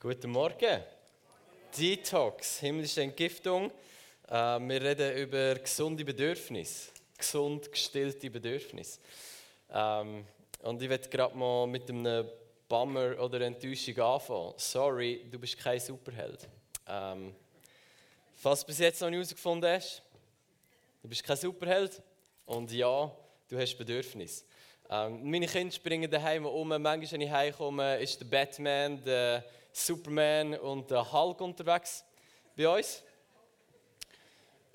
Guten Morgen. Detox, himmlische Entgiftung. Äh, wir reden über gesunde Bedürfnisse, gesund gestillte Bedürfnisse. Ähm, und ich werde gerade mal mit einem Bummer oder Enttäuschung anfangen. Sorry, du bist kein Superheld. Ähm, falls du bis jetzt noch nicht herausgefunden hast, du bist kein Superheld und ja, du hast Bedürfnisse. Ähm, meine Kinder springen daheim um. Manchmal, wenn ich heimkomme, ist der Batman, der Superman und der Hulk unterwegs bei uns.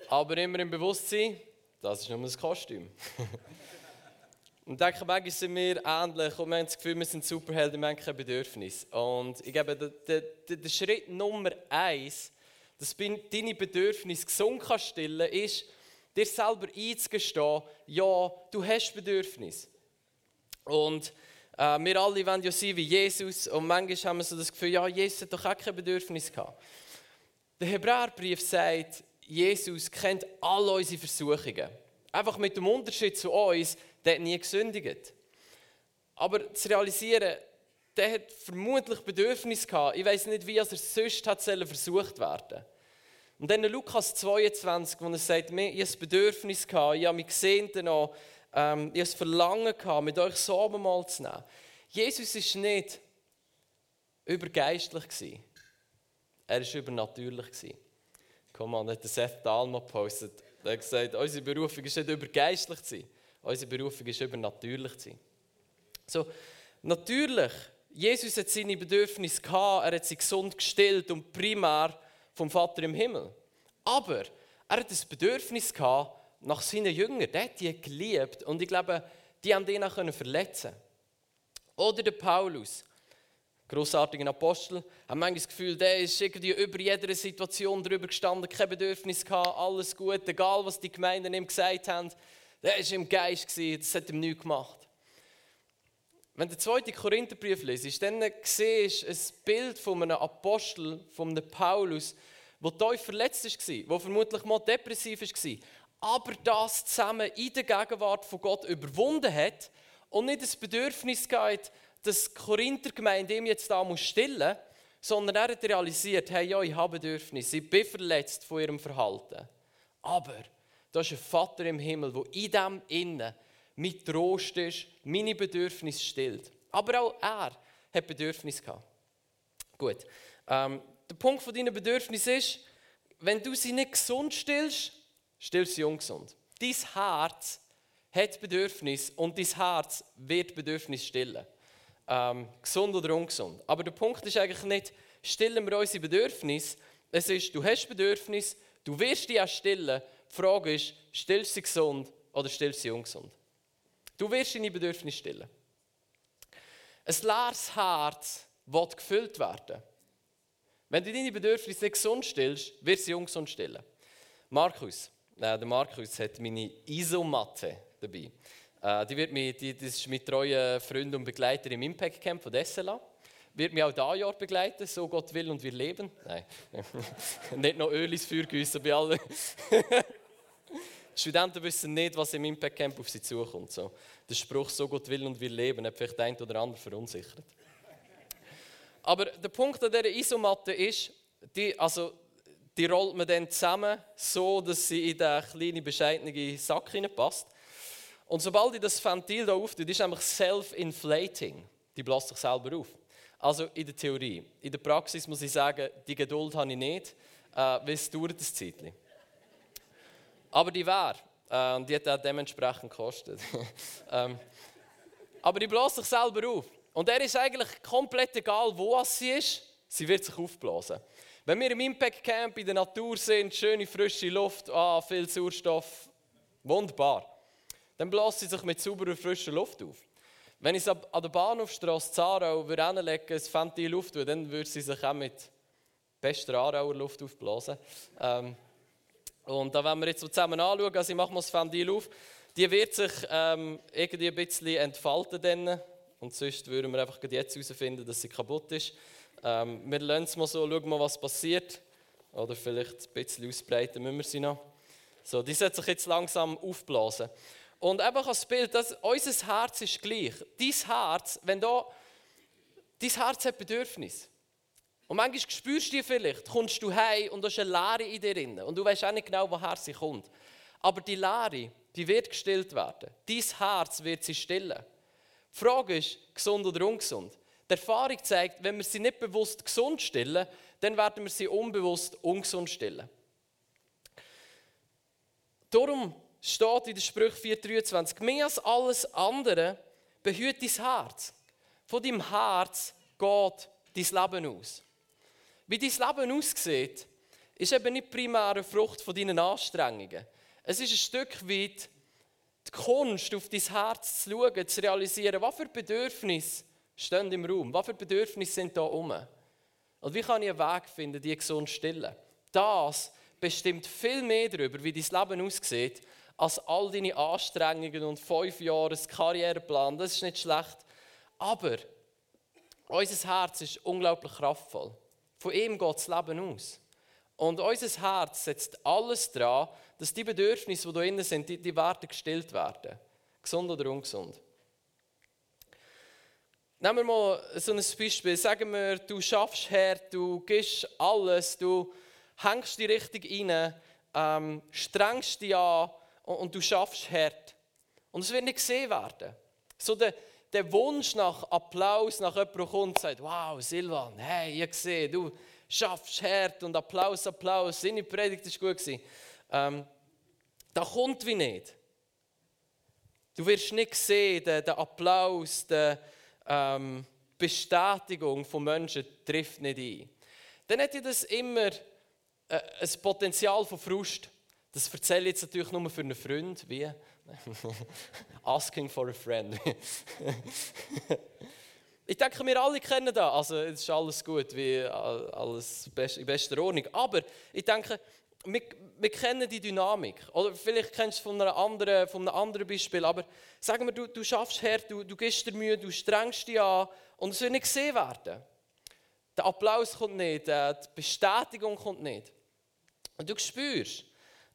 Aber immer im Bewusstsein, das ist nur ein Kostüm. und ich denke, manchmal sind wir ähnlich und wir haben das Gefühl, wir sind Superhelden, wir haben kein Bedürfnis. Und ich glaube, der, Schritt Nummer eins, dass deine Bedürfnisse gesund kannst stillen ist, dir selber einzugestehen, ja, du hast Bedürfnis. Und äh, wir alle wollen ja sein wie Jesus und manchmal haben wir so das Gefühl, ja, Jesus hat doch auch kein Bedürfnis gehabt. Der Hebräerbrief sagt, Jesus kennt all unsere Versuchungen. Einfach mit dem Unterschied zu uns, der hat nie gesündigt. Aber zu realisieren, der hat vermutlich Bedürfnis gehabt. Ich weiß nicht, wie er sonst hat versucht werden. Und dann Lukas 22, wo er sagt, ich habe ein Bedürfnis gehabt, ich habe mich gesehen ähm, ich hatte Verlangen, gehabt, mit euch so mal zu nehmen. Jesus war nicht übergeistlich. Er war übernatürlich. Komm on, hat Seth Dahlmann gepostet. Er hat gesagt, unsere Berufung ist nicht übergeistlich zu sein. Unsere Berufung ist übernatürlich zu sein. So, natürlich, Jesus hat seine Bedürfnisse gehabt, er hat sie gesund gestillt und primär vom Vater im Himmel. Aber er hat das Bedürfnis gehabt, nach seinen Jüngern. Der hat die geliebt und ich glaube, die haben ihn auch verletzen Oder der Paulus, großartiger Apostel, haben manchmal das Gefühl, der ist irgendwie über jede Situation drüber gestanden, kein Bedürfnis gehabt, alles gut, egal was die Gemeinden ihm gesagt haben. Der war im Geist, das hat ihm nichts gemacht. Wenn du den zweiten Korintherbrief liest, dann siehst du ein Bild von einem Apostel, von einem Paulus, der tief verletzt war, der vermutlich mal depressiv war, aber das zusammen in der Gegenwart von Gott überwunden hat und nicht das Bedürfnis gehabt, dass die Korinther-Gemeinde ihm jetzt da muss stillen sondern er hat realisiert, hey, ja, ich habe Bedürfnisse, ich bin verletzt von ihrem Verhalten. Aber da ist ein Vater im Himmel, der in dem Innen mit Trost ist, meine Bedürfnisse stillt. Aber auch er hat Bedürfnisse gehabt. Gut. Ähm, der Punkt von deinen Bedürfnissen ist, wenn du sie nicht gesund stillst, still sie ungesund. Dein Herz hat Bedürfnis und dein Herz wird Bedürfnis stillen. Ähm, gesund oder ungesund. Aber der Punkt ist eigentlich nicht, stillen wir unsere Bedürfnisse. Es ist, du hast Bedürfnis, du wirst die auch stillen. Die Frage ist, stillst du sie gesund oder stillst du sie ungesund? Du wirst deine Bedürfnisse stillen. Ein leeres Herz wird gefüllt werden. Wenn du deine Bedürfnisse nicht gesund stillst, wird sie ungesund stillen. Markus äh, der Markus hat meine Isomatte dabei. Äh, die wird mich, die, das ist mein treuer Freund und Begleiter im Impact Camp von Dessela. Wird mich auch dieses Jahr begleiten, so Gott will und wir leben. Nein, nicht noch Öl ins Feuer gießen bei allen. Studenten wissen nicht, was im Impact Camp auf sie zukommt. So, der Spruch, so Gott will und wir leben, hat vielleicht ein oder andere verunsichert. Aber der Punkt an dieser Isomatte ist, die, also die rollt man dann zusammen, so dass sie in den kleinen, bescheidenen Sack passt. Und sobald ich das Ventil hier auftue, ist nämlich self-inflating. Die bläst sich selber auf. Also in der Theorie. In der Praxis muss ich sagen, die Geduld habe ich nicht, äh, weil es dauert ein Zeitchen. Aber die wäre. Äh, und die hat auch dementsprechend gekostet. ähm, aber die bläst sich selber auf. Und er ist eigentlich komplett egal, wo sie ist, sie wird sich aufblasen. Wenn wir im Impact Camp in der Natur sind, schöne frische Luft, ah, viel Sauerstoff, wunderbar. Dann bläst sie sich mit sauberer, frischer Luft auf. Wenn ich es an der Bahnhofstrasse Zarau hinlegen ein Ventil Luft tue, dann würde sie sich auch mit bester Aarauer Luft aufblasen. Ähm, und da wenn wir jetzt zusammen anschauen, also ich mache mal das Ventil auf, die wird sich ähm, irgendwie ein bisschen entfalten. Dann. Und sonst würden wir einfach jetzt herausfinden, dass sie kaputt ist. Ähm, wir lassen es mal so, schauen mal, was passiert. Oder vielleicht ein bisschen ausbreiten müssen wir sie noch. So, die sollte sich jetzt langsam aufblasen. Und einfach als Bild, dass unser Herz ist gleich. Dein Herz, wenn da, dein Herz hat Bedürfnis. Und manchmal spürst du vielleicht, kommst du heim und da ist eine Leere in dir drin. Und du weißt auch nicht genau, woher sie kommt. Aber die Leere, die wird gestillt werden. Dein Herz wird sie stillen. Die Frage ist, gesund oder ungesund. Die Erfahrung zeigt, wenn wir sie nicht bewusst gesund stillen, dann werden wir sie unbewusst ungesund stillen. Darum steht in der Sprüche 4,23, mehr als alles andere behüt dein Herz. Von deinem Herz geht dein Leben aus. Wie dein Leben aussieht, ist eben nicht primär eine Frucht von deinen Anstrengungen. Es ist ein Stück weit die Kunst, auf dein Herz zu schauen, zu realisieren, was für Bedürfnisse stehen im Raum, was für Bedürfnisse sind da rum. Und wie kann ich einen Weg finden, die gesund zu stillen? Das bestimmt viel mehr darüber, wie dein Leben aussieht, als all deine Anstrengungen und fünf Jahre Karriereplan. Das ist nicht schlecht. Aber unser Herz ist unglaublich kraftvoll. Von ihm geht das Leben aus. Und unser Herz setzt alles daran, dass die Bedürfnisse, die da innen sind, die, die werden gestillt werden. Gesund oder ungesund. Nehmen wir mal so ein Beispiel. Sagen wir, du schaffst hart, du gibst alles, du hängst dich richtig rein, ähm, strengst dich an und, und du schaffst hart. Und es wird nicht gesehen werden. So der, der Wunsch nach Applaus, nach jemandem, kommt und sagt, wow, Silvan, hey, ich sehe, du schaffst hart und Applaus, Applaus, seine Predigt war gut. Ähm, das kommt wie nicht. Du wirst nicht sehen, den, den Applaus, die ähm, Bestätigung von Menschen trifft nicht ein. Dann hätte ich das immer äh, ein Potenzial von Frust. Das erzähle ich jetzt natürlich nur für einen Freund, wie Asking for a friend. ich denke, wir alle kennen das. Also, es ist alles gut, wie alles in bester Ordnung. Aber ich denke, wir, wir kennen die Dynamik. Oder vielleicht kennst du es von, einer anderen, von einem anderen Beispiel. Aber sagen wir, du, du schaffst hart, du, du gibst dir Mühe, du strengst dich an und es soll nicht gesehen werden. Der Applaus kommt nicht, die Bestätigung kommt nicht. Und du spürst,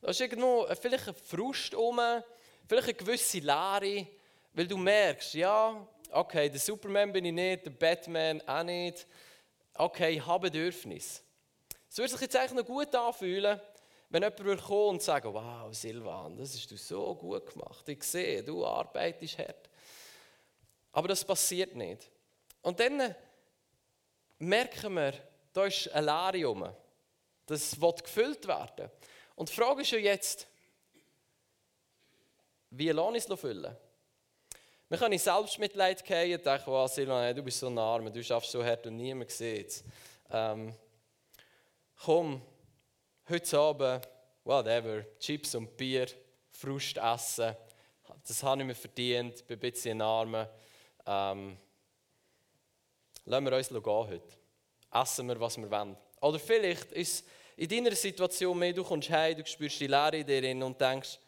da ist irgendwo vielleicht ein Frust um, vielleicht eine gewisse Leere, weil du merkst, ja, okay, der Superman bin ich nicht, der Batman auch nicht. Okay, ich habe Bedürfnis. Es würde sich jetzt eigentlich noch gut anfühlen, wenn jemand kommen und sagen, wow, Silvan, das hast du so gut gemacht. Ich sehe, du arbeitest hart. Aber das passiert nicht. Und dann merken wir, da ist ein Leere rum. Das wird gefüllt werden. Und die Frage ist ja jetzt, wie lasse ich es füllen? Wir können in Selbstmitleid gehen und denken, oh, Silvan, du bist so ein Armer, du schaffst so hart und niemand sieht es. Ähm, komm, heute Abend, whatever, Chips und Bier, Frust essen, das habe ich mir verdient, bin ein bisschen arm. Ähm, lassen wir uns gehen heute. Essen wir, was wir wollen. Oder vielleicht ist in deiner Situation mehr, du kommst heim, du spürst die Leere in dir und denkst,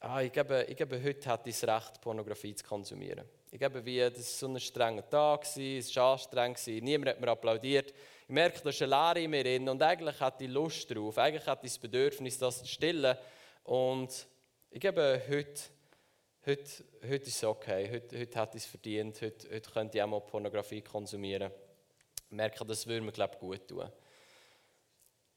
ah, ich, gebe, ich gebe heute hat das Recht, Pornografie zu konsumieren. Ich gebe wie, das war so ein strenger Tag, es war anstrengend, niemand hat mir applaudiert. Ich merke, da ist eine Leere in mir drin und eigentlich hat ich Lust drauf, eigentlich hat ich das Bedürfnis, das zu stillen. Und ich gebe heute, heute, heute ist es okay, heute, heute hat es verdient, heute, heute könnte ich auch mal Pornografie konsumieren. Ich merke, das würde mir, glaube ich, gut tun.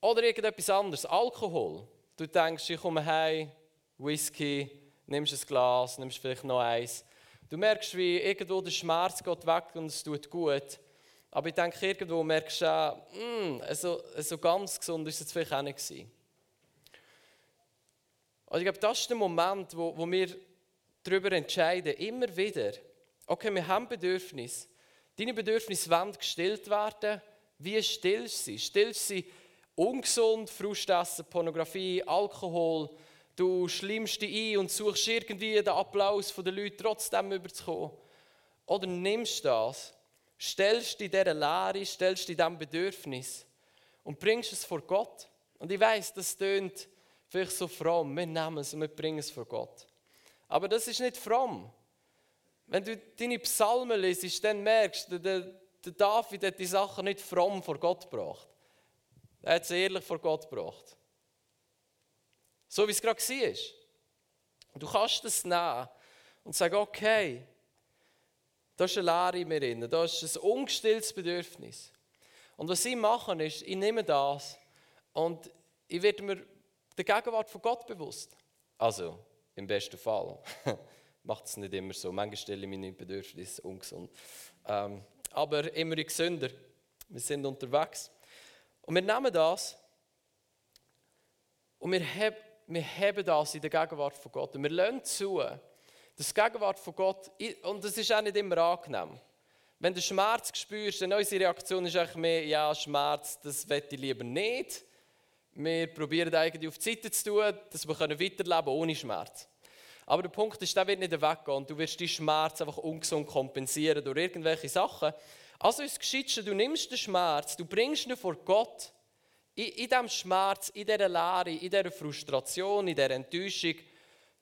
Oder irgendetwas anderes, Alkohol. Du denkst, ich komme heim, Whisky, nimmst ein Glas, nimmst vielleicht noch eins. Du merkst, wie irgendwo der Schmerz geht weg und es tut gut. Aber ich denke, irgendwo merkst du auch, mm, also, also ganz gesund ist es vielleicht auch nicht gewesen. Also ich glaube, das ist der Moment, wo, wo wir darüber entscheiden, immer wieder, okay, wir haben Bedürfnisse. Deine Bedürfnisse wollen gestillt werden. Wie stillst du sie? Stillst du sie ungesund, Frustessen, Pornografie, Alkohol? Du schlimmst dich ein und suchst irgendwie den Applaus der Leute trotzdem überzukommen. Oder nimmst du das stellst dich dieser Lehre, stellst dich diesem Bedürfnis und bringst es vor Gott. Und ich weiß, das tönt vielleicht so fromm. Wir nehmen es und wir bringen es vor Gott. Aber das ist nicht fromm. Wenn du deine Psalmen liest, dann merkst du, der, David hat die Sachen nicht fromm vor Gott gebracht. Er hat es ehrlich vor Gott gebracht. So wie es gerade war. Du kannst das nehmen und sagen, okay, da ist eine Leere in mir drin, da ist ein ungestilltes Bedürfnis. Und was ich mache, ist, ich nehme das und ich werde mir der Gegenwart von Gott bewusst. Also, im besten Fall. Macht es nicht immer so. Manchmal stelle ich meine Bedürfnisse ungesund. Ähm, aber immer gesünder. Wir sind unterwegs. Und wir nehmen das und wir haben, wir haben das in der Gegenwart von Gott. Und wir lernen zu, die Gegenwart von Gott, und das ist auch nicht immer angenehm. Wenn du Schmerz spürst, dann unsere Reaktion ist eigentlich mehr, ja, Schmerz, das möchte ich lieber nicht. Wir probieren eigentlich auf die Seite zu tun, dass wir weiterleben können ohne Schmerz. Aber der Punkt ist, der wird nicht weggehen und du wirst die Schmerz einfach ungesund kompensieren durch irgendwelche Sachen. Also ist es gescheit, du nimmst den Schmerz, du bringst ihn vor Gott. In, in diesem Schmerz, in dieser Leere, in dieser Frustration, in dieser Enttäuschung,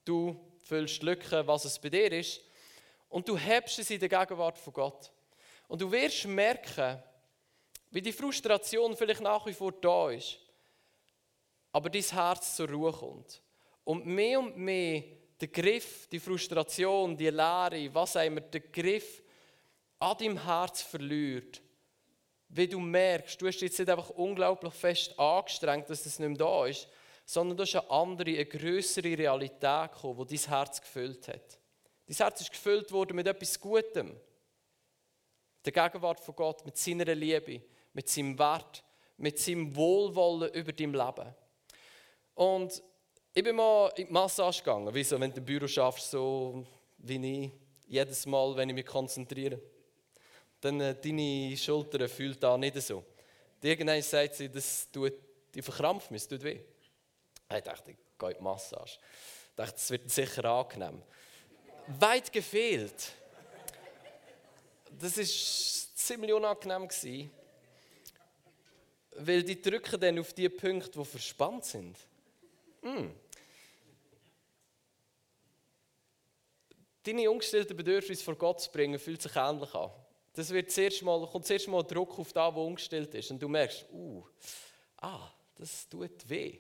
du füllst Lücken, was es bei dir ist. Und du hebst es in der Gegenwart von Gott. Und du wirst merken, wie die Frustration vielleicht nach wie vor da ist, aber dein Herz zur Ruhe kommt. Und mehr und mehr der Griff, die Frustration, die Leere, was auch immer, der Griff an deinem Herz verliert. Wie du merkst, du hast jetzt nicht einfach unglaublich fest angestrengt, dass das nicht mehr da ist, sondern du hast eine andere, eine größere Realität gekommen, die dein Herz gefüllt hat. Dein Herz ist gefüllt worden mit etwas Gutem. Der Gegenwart von Gott, mit seiner Liebe, mit seinem Wert, mit seinem Wohlwollen über dein Leben. Und ich bin mal in die Massage gegangen, wie so, wenn du im Büro schaffst, so wie ich, jedes Mal, wenn ich mich konzentriere. Dann äh, deine Schultern fühlt da nicht so. Irgendwann sagt sie, das tut, die verkrampft mich, es tut weh. Ich dachte, ich gehe in die Massage. Ich dachte, es wird sicher angenehm. Weit gefehlt. Das war ziemlich unangenehm. Weil die drücken dann auf die Punkte, die verspannt sind. Mm. Deine ungestellten Bedürfnisse vor Gott zu bringen, fühlt sich ähnlich an. Das wird zuerst mal, kommt zuerst mal Druck auf das, was umgestellt ist. Und du merkst, uh, ah, das tut weh.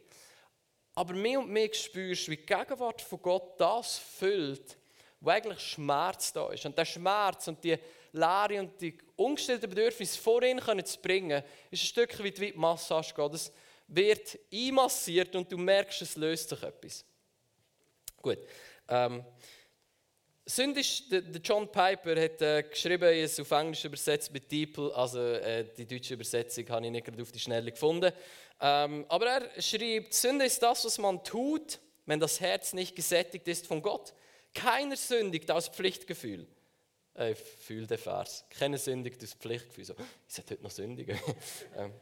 Aber mehr und mehr spürst du, wie die Gegenwart von Gott das füllt, wo eigentlich Schmerz da ist. Und der Schmerz und die Leere und die ungestellten Bedürfnisse vor ihn zu bringen, ist ein Stück weit wie die Massage. Das wird einmassiert und du merkst, es löst sich etwas. Gut. Ähm, Sündisch, der John Piper hat äh, geschrieben, es auf Englisch übersetzt mit Deeple, also äh, die deutsche Übersetzung habe ich nicht gerade auf die Schnelle gefunden. Ähm, aber er schreibt, Sünde ist das, was man tut, wenn das Herz nicht gesättigt ist von Gott. Keiner sündigt aus Pflichtgefühl. Äh, fühle den Vers. Keiner sündigt aus Pflichtgefühl. So, ich sollte heute noch sündigen. ähm,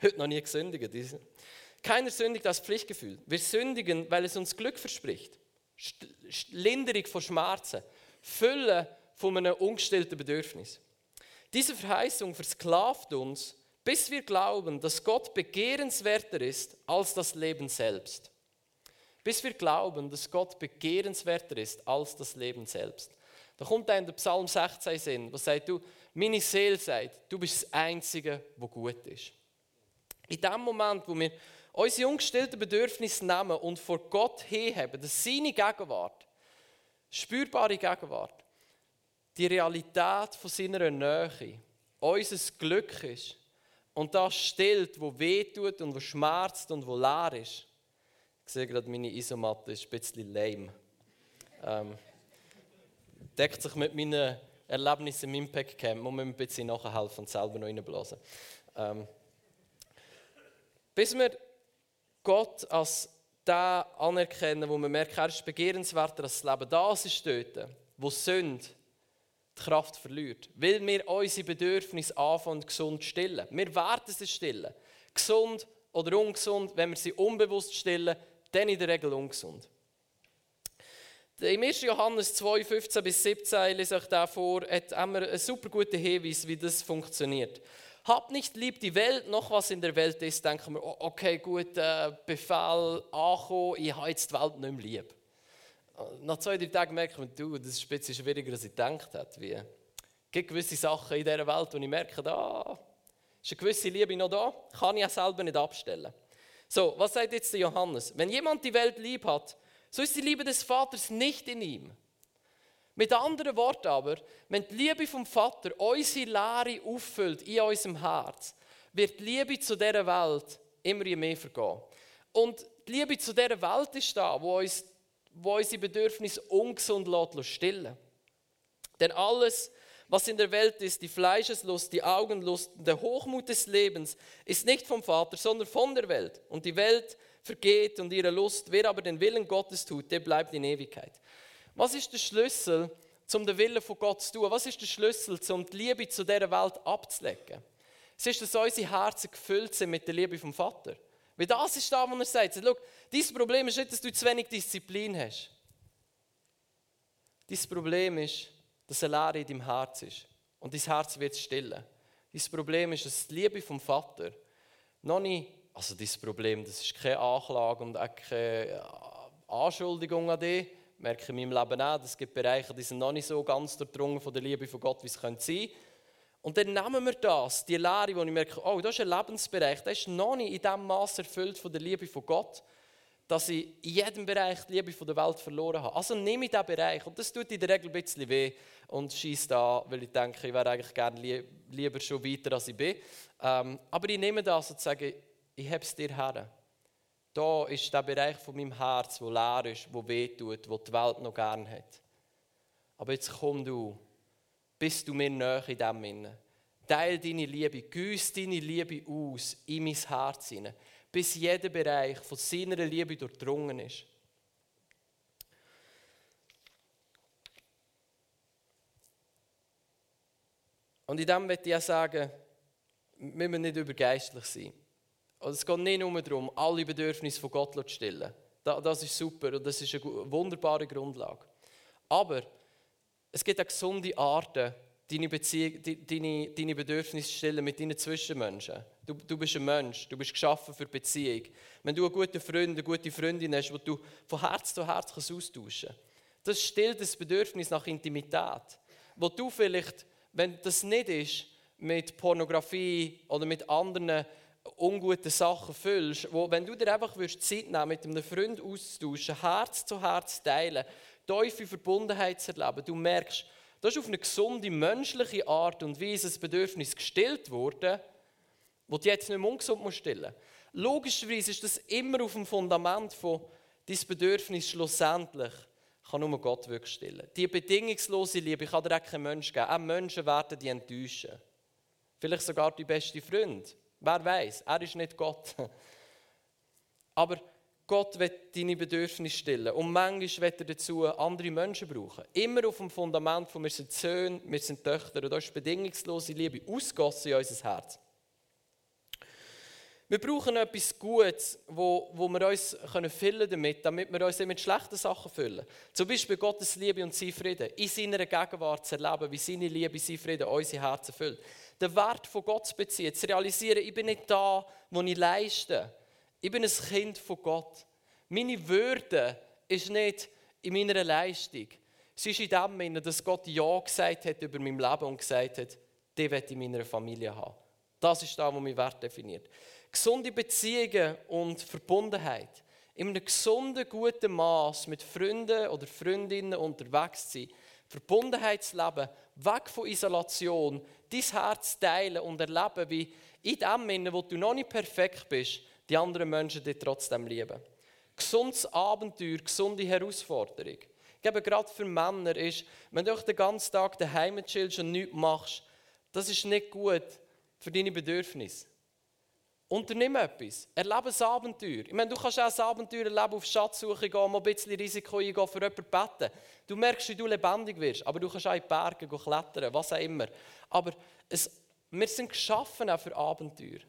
Heute noch nie gesündigt. Keiner sündigt aus Pflichtgefühl. Wir sündigen, weil es uns Glück verspricht. Linderung von Schmerzen. Fülle von einem ungestillten Bedürfnis. Diese Verheißung versklavt uns, bis wir glauben, dass Gott begehrenswerter ist als das Leben selbst. Bis wir glauben, dass Gott begehrenswerter ist als das Leben selbst. Da kommt dann der Psalm 16 Sinn, wo sagt du, meine Seele sagt, du bist das Einzige, was gut ist. In dem Moment, wo wir unsere ungestellten Bedürfnisse nehmen und vor Gott heben, dass seine Gegenwart, spürbare Gegenwart, die Realität von seiner Nähe, unser Glück ist und das stillt, wo weh tut und wo schmerzt und wo leer ist. Ich sehe gerade, meine Isomatte ist ein bisschen lame. Ähm, deckt sich mit meinen Erlebnissen im Impact Camp. Muss man ein bisschen nachhelfen und selber noch reinblasen. Ähm, bis wir Gott als den anerkennen, wo wir merken, er ist begehrenswerter als das Leben. Das ist dort, wo Sünde die Kraft verliert. Weil wir unsere Bedürfnisse anfangen, gesund zu stillen. Wir werden sie stillen. Gesund oder ungesund, wenn wir sie unbewusst stillen, dann in der Regel ungesund. Im 1. Johannes 2, 15 bis 17 lese ich da vor, hat einen super guten Hinweis, wie das funktioniert. Habt nicht lieb die Welt, noch was in der Welt ist, denken wir, okay, gut, äh, Befehl ankommen, ich habe jetzt die Welt nicht mehr lieb. Nach zwei, drei Tagen merke ich, du, das ist ein bisschen schwieriger, als ich gedacht habe. Es gibt gewisse Sachen in dieser Welt, wo ich merke, da ist eine gewisse Liebe noch da, kann ich auch selber nicht abstellen. So, was sagt jetzt der Johannes? Wenn jemand die Welt lieb hat, so ist die Liebe des Vaters nicht in ihm. Mit anderen Worten aber, wenn die Liebe vom Vater unsere Leere auffüllt in unserem Herz, wird die Liebe zu dieser Welt immer mehr vergehen. Und die Liebe zu dieser Welt ist da, wo uns wo unsere Bedürfnisse ungesund stillen Denn alles, was in der Welt ist, die Fleischeslust, die Augenlust, der Hochmut des Lebens, ist nicht vom Vater, sondern von der Welt. Und die Welt vergeht und ihre Lust. Wer aber den Willen Gottes tut, der bleibt in Ewigkeit. Was ist der Schlüssel, um den Willen von Gott zu tun? Was ist der Schlüssel, um die Liebe zu dieser Welt abzulegen? Es ist, dass unsere Herzen gefüllt sind mit der Liebe vom Vater. Weil das ist da, wo er sagt, schau, dein Problem ist nicht, dass du zu wenig Disziplin hast. Dein Problem ist, dass eine Leere in deinem Herz ist. Und dein Herz wird stillen. Dein Problem ist, dass die Liebe vom Vater noch nicht, also dein Problem, das ist keine Anklage und auch keine Anschuldigung an dich, merke ich in meinem Leben auch, es gibt Bereiche, die sind noch nicht so ganz durchdrungen von der Liebe von Gott, wie es sein könnte. Und dann nehmen wir das, die Lehre, wo ich merke, oh, das ist ein Lebensbereich, der ist noch nicht in dem Maß erfüllt von der Liebe von Gott, dass ich in jedem Bereich die Liebe von der Welt verloren habe. Also nehme ich diesen Bereich, und das tut in der Regel ein bisschen weh, und schieße da, weil ich denke, ich wäre eigentlich gerne lieber schon weiter, als ich bin. Ähm, aber ich nehme das und sage, ich habe es dir her. Da ist der Bereich von meinem Herz, wo leer ist, wo weh tut, wo die Welt noch gern hat. Aber jetzt komm du bist du mir näher in dem Sinne. Teil deine Liebe, güss deine Liebe aus in mein Herz hinein, bis jeder Bereich von seiner Liebe durchdrungen ist. Und in dem möchte ich auch sagen, wir müssen nicht übergeistlich sein. Also es geht nicht nur darum, alle Bedürfnisse von Gott zu stillen. Das ist super und das ist eine wunderbare Grundlage. Aber es gibt auch gesunde Arten, deine, Beziehung, deine, deine Bedürfnisse zu stellen mit deinen Zwischenmenschen. Du, du bist ein Mensch, du bist geschaffen für Beziehung. Wenn du einen guten Freund, eine gute Freundin hast, die du von Herz zu Herz austauschen kannst, das stillt das Bedürfnis nach Intimität. Wo du vielleicht, wenn das nicht ist, mit Pornografie oder mit anderen unguten Sachen füllst, wo, wenn du dir einfach Zeit nehmen mit einem Freund austauschen, Herz zu Herz teilen, tiefe Verbundenheit zu erleben. Du merkst, das ist auf eine gesunde menschliche Art und Weise ein Bedürfnis gestillt worden, das du jetzt nicht mehr ungesund musst stillen. Logischerweise ist das immer auf dem Fundament von dein Bedürfnis schlussendlich kann nur Gott wirklich stillen. Die bedingungslose Liebe kann dir auch kein Mensch geben. Auch Menschen werden die enttäuschen. Vielleicht sogar dein beste Freund. Wer weiß? Er ist nicht Gott. Aber Gott wird deine Bedürfnisse stillen. Und manchmal wird er dazu andere Menschen brauchen. Immer auf dem Fundament von wir sind Söhne, wir sind Töchter. Und da ist bedingungslose Liebe ausgossen in unser Herz. Wir brauchen etwas Gutes, wo, wo wir uns können füllen damit, damit wir uns mit schlechten Sachen füllen. Zum Beispiel Gottes Liebe und sein Frieden. In seiner Gegenwart zu erleben, wie seine Liebe, sein Frieden unsere Herzen füllt. Den Wert von Gott zu beziehen, zu realisieren, ich bin nicht da, wo ich leiste ich bin ein Kind von Gott. Meine Würde ist nicht in meiner Leistung. Sie ist in dem Sinne, dass Gott Ja gesagt hat über mein Leben und gesagt hat, die will ich in meiner Familie haben. Das ist da, wo mein Wert definiert. Gesunde Beziehungen und Verbundenheit. In einem gesunden, guten Maß mit Freunden oder Freundinnen unterwegs zu sein. Verbundenheit zu leben, weg von Isolation, dein Herz teilen und erleben, wie in dem Sinne, wo du noch nicht perfekt bist, die anderen Menschen dich trotzdem lieben. Gesundes Abenteuer, gesunde Herausforderung. Glaube, gerade für Männer ist, wenn du den ganzen Tag daheim chillst und nichts machst, das ist nicht gut für deine Bedürfnisse. Unternimm etwas. Erlebe ein Abenteuer. Ich meine, du kannst auch ein Abenteuer erleben, auf Schatzsuche gehen, mal ein bisschen Risiko eingehen, für jemanden beten. Du merkst, wie du lebendig wirst, aber du kannst auch in die Berge klettern, was auch immer. Aber es, wir sind geschaffen auch für Abenteuer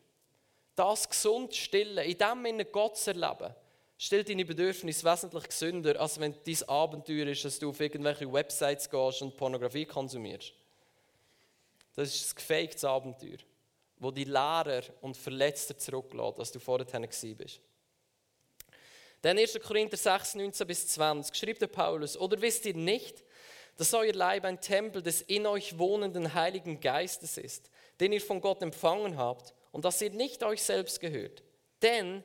das gesund stillen, in dem Sinne Gott zu erleben, stellt deine Bedürfnisse wesentlich gesünder, als wenn dein Abenteuer ist, dass du auf irgendwelche Websites gehst und Pornografie konsumierst. Das ist ein gefaktes Abenteuer, wo die Lehrer und Verletzter zurücklässt, als du vorher bist. Dann 1. Korinther 6, 19 bis 20 schreibt der Paulus, oder wisst ihr nicht, dass euer Leib ein Tempel des in euch wohnenden Heiligen Geistes ist, den ihr von Gott empfangen habt und dass ihr nicht euch selbst gehört. Denn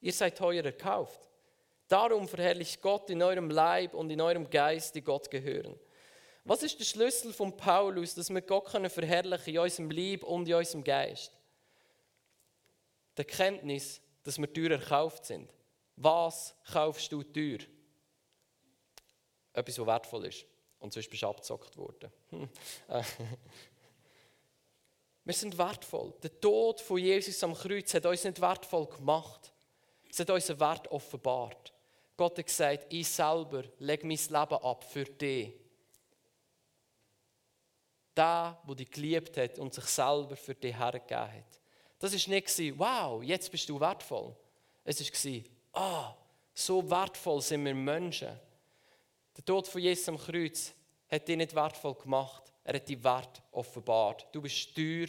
ihr seid teuer erkauft. Darum verherrlicht Gott in eurem Leib und in eurem Geist, die Gott gehören. Was ist der Schlüssel von Paulus, dass wir Gott können verherrlichen in unserem Leib und in unserem Geist? die Erkenntnis, dass wir teuer erkauft sind. Was kaufst du teuer? Etwas, was wertvoll ist. Und sonst bist du abgezockt worden. Wir sind wertvoll. Der Tod von Jesus am Kreuz hat uns nicht wertvoll gemacht. Es hat uns einen Wert offenbart. Gott hat gesagt, ich selber lege mein Leben ab für dich. Der, der dich geliebt hat und sich selber für dich hergegeben hat. Das war nicht, wow, jetzt bist du wertvoll. Es war, ah, so wertvoll sind wir Menschen. Der Tod von Jesus am Kreuz hat dich nicht wertvoll gemacht, er hat die Wert offenbart. Du bist teuer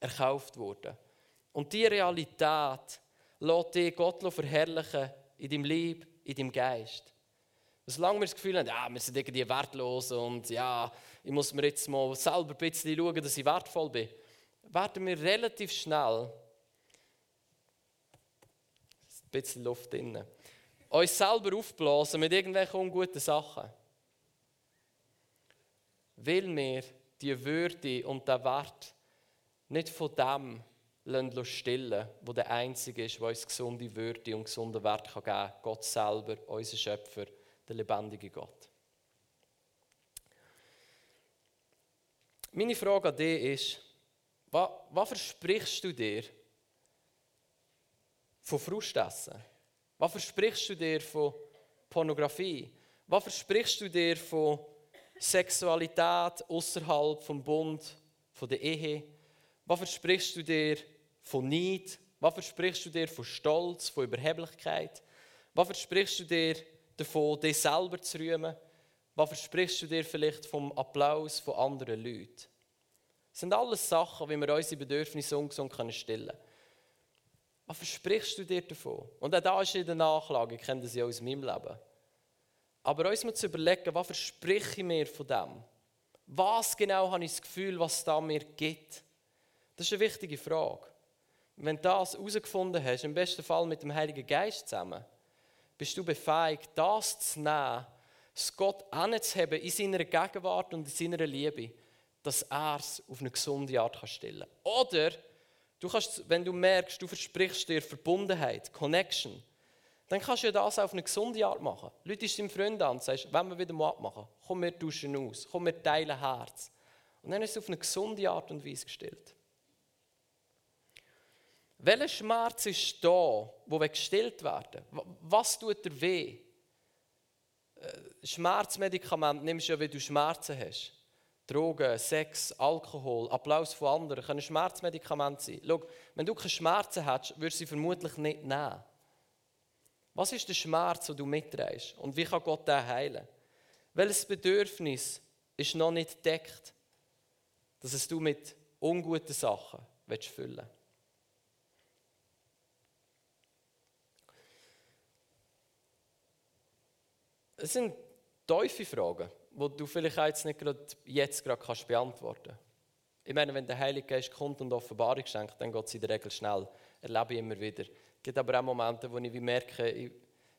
erkauft worden. Und diese Realität lässt dich Gott verherrlichen in deinem Leben, in deinem Geist. Solange wir das Gefühl haben, ja, wir sind irgendwie wertlos und ja, ich muss mir jetzt mal selber ein bisschen schauen, dass ich wertvoll bin, werden wir relativ schnell, ein bisschen Luft drin, uns selber aufblasen mit irgendwelchen unguten Sachen. Weil wir die Würde und den Wert nicht von dem stillen wo der Einzige ist, der uns gesunde Würde und gesunde Wert geben kann. Gott selber, unser Schöpfer, der lebendige Gott. Meine Frage an dich ist, was, was versprichst du dir von Frustessen? Was versprichst du dir von Pornografie? Was versprichst du dir von Sexualität außerhalb vom Bund, von der Ehe? Was versprichst du dir von Neid? Was versprichst du dir von Stolz, von Überheblichkeit? Was versprichst du dir davon, dich selber zu rühmen? Was versprichst du dir vielleicht vom Applaus von anderen Leuten? Das sind alles Sachen, wie wir unsere Bedürfnisse ungesund stillen können. Was versprichst du dir davon? Und auch da ist in der Nachlage, ich kenne das ja aus meinem Leben. Aber uns mal zu überlegen, was verspreche ich mir von dem? Was genau habe ich das Gefühl, was es da mir gibt? Das ist eine wichtige Frage. Wenn du das herausgefunden hast, im besten Fall mit dem Heiligen Geist zusammen, bist du befähigt, das zu nehmen, es Gott anzuheben in seiner Gegenwart und in seiner Liebe, dass er es auf eine gesunde Art stellen kann. Oder Du kannst, wenn du merkst, du versprichst dir Verbundenheit, Connection, dann kannst du das auf eine gesunde Art machen. Leute deinem Freund an und sagst, wenn wir wieder mal abmachen, komm, wir duschen aus, komm, wir teilen Herz. Und dann ist es auf eine gesunde Art und Weise gestellt. Welcher Schmerz ist da, wo gestillt werden Was tut dir weh? Äh, Schmerzmedikament nimmst du ja, wenn du Schmerzen hast. Drogen, Sex, Alkohol, Applaus von anderen können Schmerzmedikamente sein. Schau, wenn du keine Schmerzen hast, wirst du sie vermutlich nicht nehmen. Was ist der Schmerz, den du mitträgst? Und wie kann Gott den heilen? Welches Bedürfnis ist noch nicht deckt, dass es du mit unguten Sachen füllen willst? Es sind tiefe Fragen wo du vielleicht jetzt nicht gerade jetzt gerade kannst beantworten Ich meine, wenn der Heilige Geist kommt und Offenbarung schenkt, dann geht es in der Regel schnell. Erlebe ich immer wieder. Es gibt aber auch Momente, wo ich merke, ich,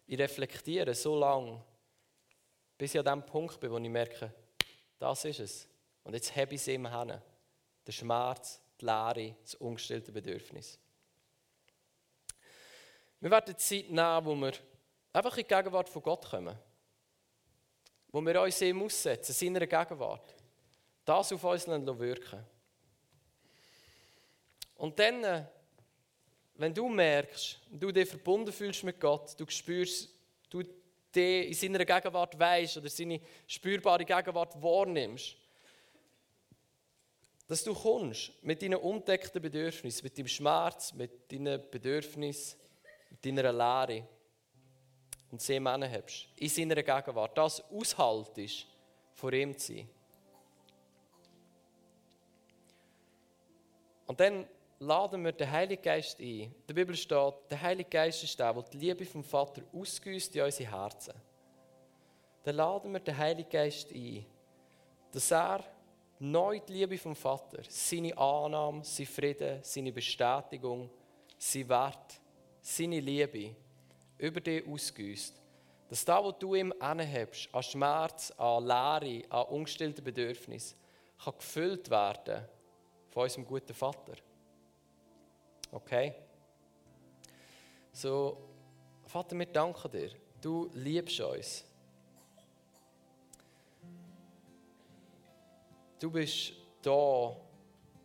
ich reflektiere so lange, bis ich an dem Punkt bin, wo ich merke, das ist es. Und jetzt habe ich es immer hin. Der Schmerz, die Leere, das ungestillte Bedürfnis. Wir werden die Zeit nehmen, wo wir einfach in die Gegenwart von Gott kommen wo wir uns ihm aussetzen, seiner Gegenwart, das auf uns wirken. Und dann, äh, wenn du merkst, du dich verbunden fühlst mit Gott, du spürst, du dich in seiner Gegenwart weißt oder seine spürbare Gegenwart wahrnimmst, dass du kommst mit deinen undeckten Bedürfnissen, mit deinem Schmerz, mit deinen Bedürfnissen, mit deiner Leere und sie Männer hast, in seiner Gegenwart, das aushaltest, vor ihm zu sein. Und dann laden wir den Heiligen Geist ein. In der Bibel steht, der Heilige Geist ist der, der die Liebe vom Vater ausgüsst in unsere Herzen. Dann laden wir den Heiligen Geist ein, dass er neu die Liebe vom Vater, seine Annahme, sein Frieden, seine Bestätigung, sein Wert, seine Liebe über dich ausgüsst, dass das, was du ihm anhebst, an Schmerz, an Leere, an ungestillten Bedürfnis, kann gefüllt werden von unserem guten Vater. Okay? So, Vater, wir danken dir. Du liebst uns. Du bist da.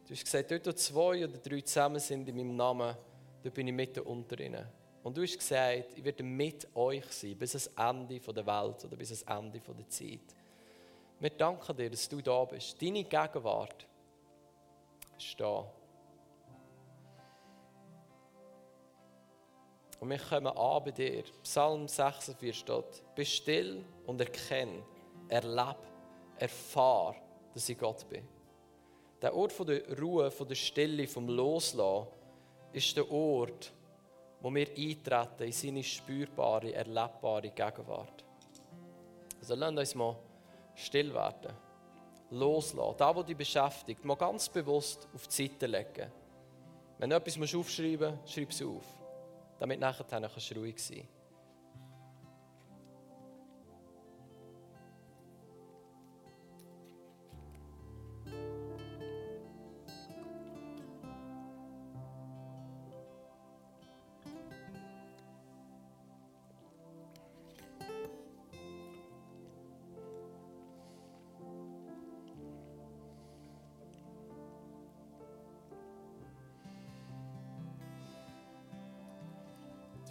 Du hast gesagt, dort wo zwei oder drei zusammen sind in meinem Namen, da bin ich mitten unter ihnen. Und du hast gesagt, ich werde mit euch sein, bis ans Ende der Welt oder bis ans Ende der Zeit. Wir danken dir, dass du da bist. Deine Gegenwart ist da. Und wir kommen an bei dir. Psalm 46 steht, bist still und erkenn, erleb, erfahr, dass ich Gott bin. Der Ort der Ruhe, der Stille, vom Loslassen ist der Ort, wo wir eintreten in seine spürbare, erlebbare Gegenwart. Also lasst uns mal still werden, loslassen. Da, wo dich beschäftigt, mal ganz bewusst auf die Seite legen. Wenn du etwas aufschreiben musst, schreib es auf, damit nachher kannst du ruhig sein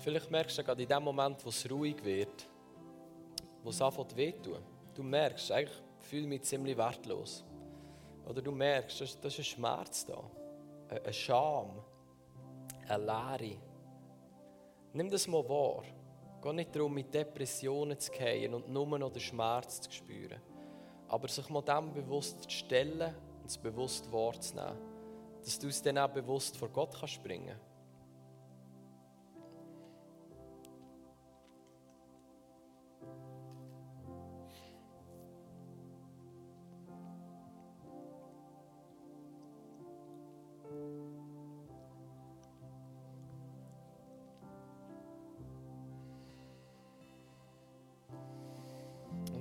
Vielleicht merkst du gerade in dem Moment, wo es ruhig wird, wo es anfängt weh tun. Du merkst, eigentlich fühle ich mich ziemlich wertlos. Oder du merkst, da ist ein Schmerz da, eine Scham, eine Leere. Nimm das mal wahr. Geh nicht darum, mit Depressionen zu gehen und nur noch den Schmerz zu spüren. Aber sich mal dem bewusst zu stellen und es bewusst wahrzunehmen. Dass du es dann auch bewusst vor Gott kannst bringen kannst.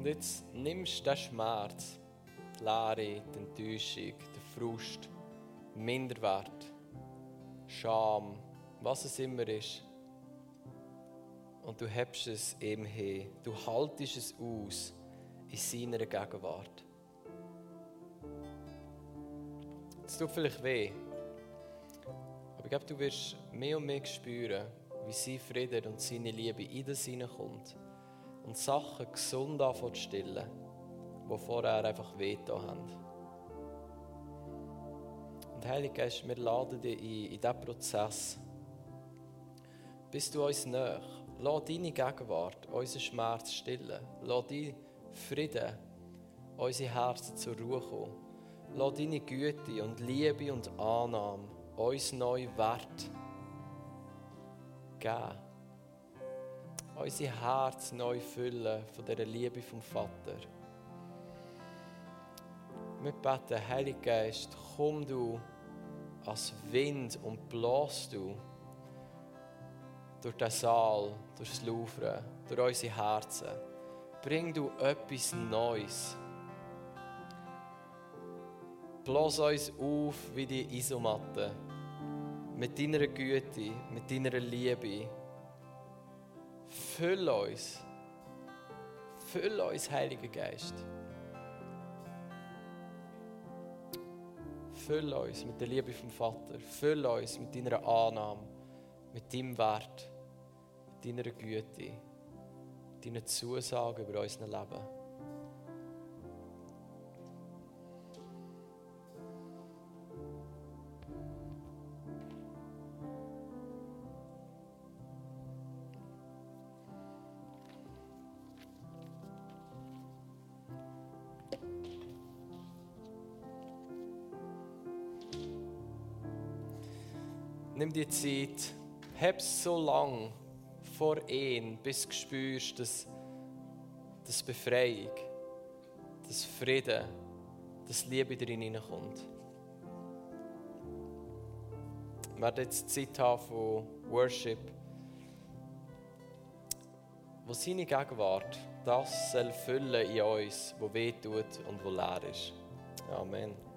Und jetzt nimmst du den Schmerz, die Leere, die Enttäuschung, den Frust, Minderwert, Scham, was es immer ist. Und du hebst es ihm hin. Du haltest es aus in seiner Gegenwart. Es tut vielleicht weh. Aber ich glaube, du wirst mehr und mehr spüren, wie sein Frieden und seine Liebe in das hineinkommt und Sachen gesund anfangen zu stillen, die vorher einfach wehgetan haben. Und Heilige Geist, wir laden dich ein in diesen Prozess. Bist du uns näher? Lass deine Gegenwart unseren Schmerz stillen. Lass deinen Frieden unsere Herzen zur Ruhe kommen. Lass deine Güte und Liebe und Annahme uns neu Wert geben unser Herz neu füllen von der Liebe vom Vater. Wir beten, Heiliger Geist, komm du als Wind und blas du durch den Saal, durch das Louvre, durch unsere Herzen. Bring du etwas Neues. Blas uns auf wie die Isomatte. Mit deiner Güte, mit deiner Liebe Füll uns. Füll uns, Heiliger Geist. Füll uns mit der Liebe vom Vater. Füll uns mit deiner Annahme, mit deinem Wert, mit deiner Güte, deinen Zusagen über unser Leben. Nimm die Zeit, hab es so lang vor ihn, bis du spürst, dass, dass Befreiung, dass Frieden, dass Liebe darin hineinkommt. Wir werden jetzt Zeit haben von Worship, wo seine Gegenwart das soll füllen in uns, wo weh tut und wo leer ist. Amen.